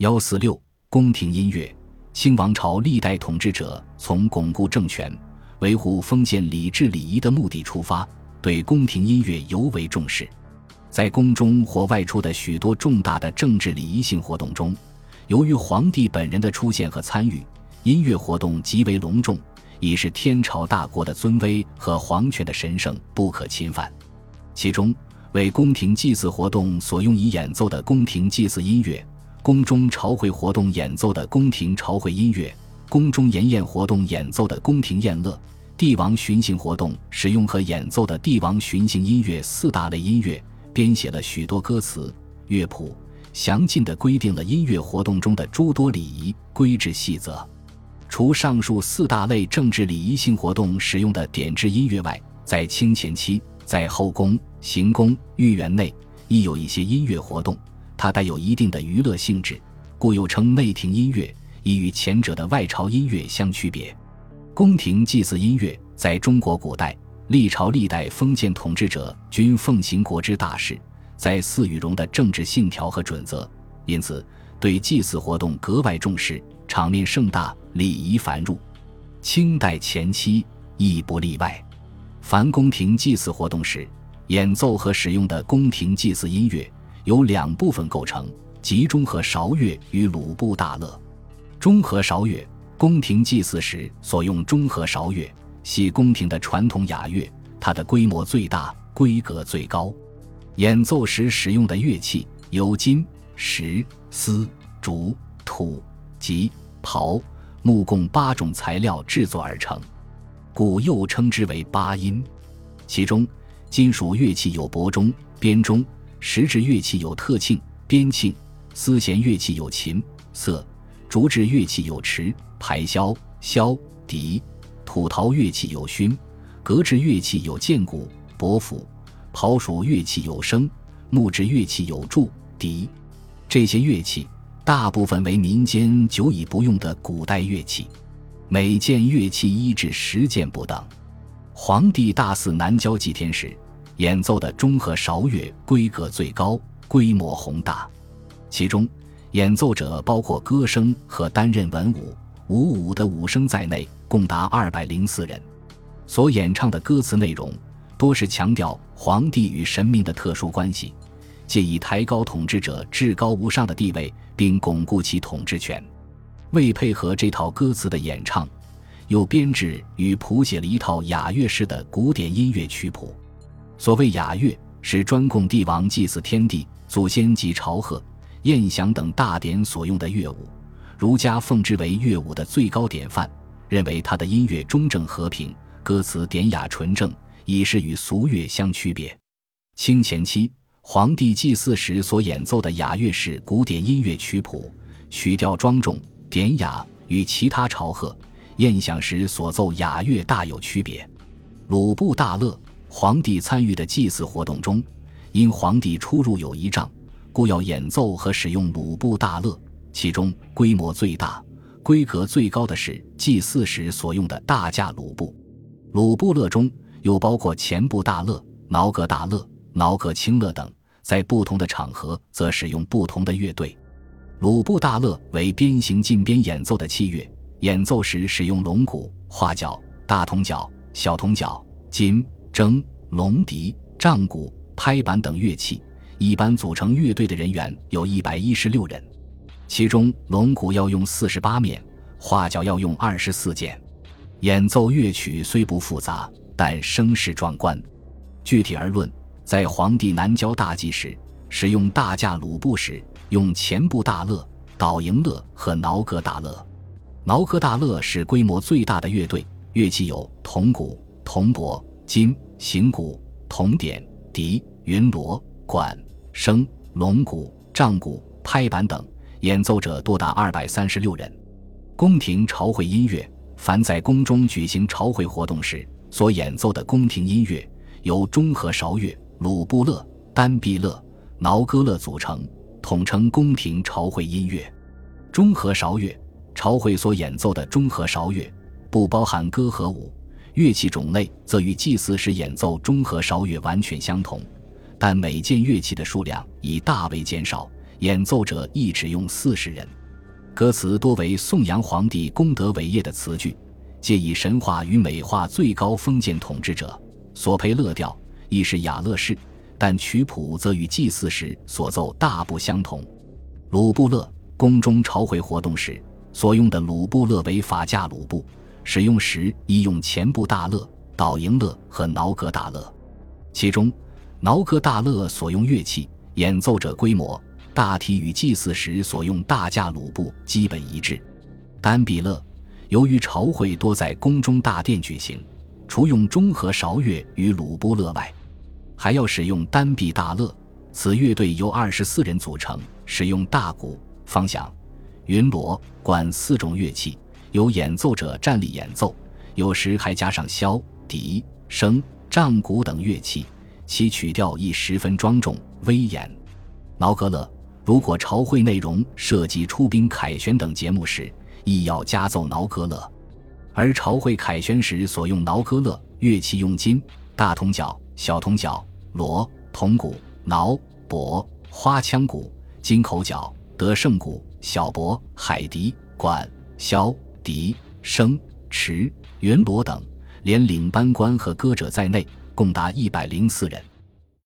幺四六宫廷音乐，清王朝历代统治者从巩固政权、维护封建礼制礼仪的目的出发，对宫廷音乐尤为重视。在宫中或外出的许多重大的政治礼仪性活动中，由于皇帝本人的出现和参与，音乐活动极为隆重，以示天朝大国的尊威和皇权的神圣不可侵犯。其中，为宫廷祭祀活动所用以演奏的宫廷祭祀音乐，宫中朝会活动演奏的宫廷朝会音乐，宫中筵宴活动演奏的宫廷宴乐，帝王巡行活动使用和演奏的帝王巡行音乐四大类音乐。编写了许多歌词、乐谱，详尽地规定了音乐活动中的诸多礼仪规制细则。除上述四大类政治礼仪性活动使用的点制音乐外，在清前期，在后宫、行宫、御园内，亦有一些音乐活动，它带有一定的娱乐性质，故又称内廷音乐，以与前者的外朝音乐相区别。宫廷祭祀音乐在中国古代。历朝历代封建统治者均奉行国之大事，在祀与戎的政治信条和准则，因此对祭祀活动格外重视，场面盛大，礼仪繁缛。清代前期亦不例外。凡宫廷祭祀活动时，演奏和使用的宫廷祭祀音乐由两部分构成：即中和韶乐与鲁部大乐。中和韶乐，宫廷祭祀时所用中和韶乐。系宫廷的传统雅乐，它的规模最大，规格最高。演奏时使用的乐器由金、石、丝、竹、土、及刨、木共八种材料制作而成，故又称之为八音。其中，金属乐器有钹钟、编钟；石制乐器有特磬、编磬；丝弦乐器有琴、瑟；竹制乐器有池、排箫、箫、笛。土陶乐器有埙，革制乐器有剑鼓、伯斧；刨属乐器有笙，木质乐器有柱、笛。这些乐器大部分为民间久已不用的古代乐器，每件乐器一至十件不等。皇帝大祀南郊祭天时演奏的中和韶乐规格最高，规模宏大。其中演奏者包括歌声和担任文武、武武的武生在内。共达二百零四人，所演唱的歌词内容多是强调皇帝与神明的特殊关系，借以抬高统治者至高无上的地位，并巩固其统治权。为配合这套歌词的演唱，又编制与谱写了一套雅乐式的古典音乐曲谱。所谓雅乐，是专供帝王祭祀天地、祖先及朝贺、宴享等大典所用的乐舞，儒家奉之为乐舞的最高典范。认为他的音乐中正和平，歌词典雅纯正，已是与俗乐相区别。清前期皇帝祭祀时所演奏的雅乐是古典音乐曲谱，曲调庄重典雅，与其他朝贺宴享时所奏雅乐大有区别。鲁部大乐，皇帝参与的祭祀活动中，因皇帝出入有仪仗，故要演奏和使用鲁部大乐，其中规模最大。规格最高的是祭祀时所用的大架鲁部，鲁部乐中又包括前部大乐、挠阁大乐、挠阁清乐等，在不同的场合则使用不同的乐队。鲁部大乐为边行进边演奏的器乐，演奏时使用龙鼓、画角、大铜角、小铜角、金筝、龙笛、杖鼓、拍板等乐器，一般组成乐队的人员有一百一十六人。其中龙鼓要用四十八面，画角要用二十四件。演奏乐曲虽不复杂，但声势壮观。具体而论，在皇帝南郊大祭时，使用大架鲁部时，用前部大乐、导营乐和挠歌大乐。挠歌大乐是规模最大的乐队，乐器有铜鼓、铜钹、金行鼓、铜典、笛、云锣、管、笙、龙鼓、杖鼓、拍板等。演奏者多达二百三十六人。宫廷朝会音乐，凡在宫中举行朝会活动时所演奏的宫廷音乐，由中和韶乐、鲁布乐、单臂乐、挠歌乐组成，统称宫廷朝会音乐。中和韶乐，朝会所演奏的中和韶乐，不包含歌和舞，乐器种类则与祭祀时演奏中和韶乐完全相同，但每件乐器的数量已大为减少。演奏者亦只用四十人。歌词多为颂扬皇帝功德伟业的词句，借以神话与美化最高封建统治者。所配乐调亦是雅乐式，但曲谱则与祭祀时所奏大不相同。鲁布勒宫中朝会活动时所用的鲁布勒为法架鲁布，使用时宜用前部大乐、导营乐和挠格大乐。其中，挠格大乐所用乐器、演奏者规模。大体与祭祀时所用大架鲁布基本一致。单臂勒，由于朝会多在宫中大殿举行，除用中和韶乐与鲁布勒外，还要使用单臂大勒。此乐队由二十四人组成，使用大鼓、方响、云锣管四种乐器，由演奏者站立演奏，有时还加上箫、笛、笙、杖鼓等乐器，其曲调亦十分庄重威严。劳格勒。如果朝会内容涉及出兵凯旋等节目时，亦要加奏挠歌勒。而朝会凯旋时所用挠歌勒乐器用金、大铜角、小铜角、锣、铜鼓、挠、钹、花腔鼓、金口角、德胜鼓、小钹、海笛、管、箫、笛、笙、池、云锣等，连领班官和歌者在内，共达一百零四人。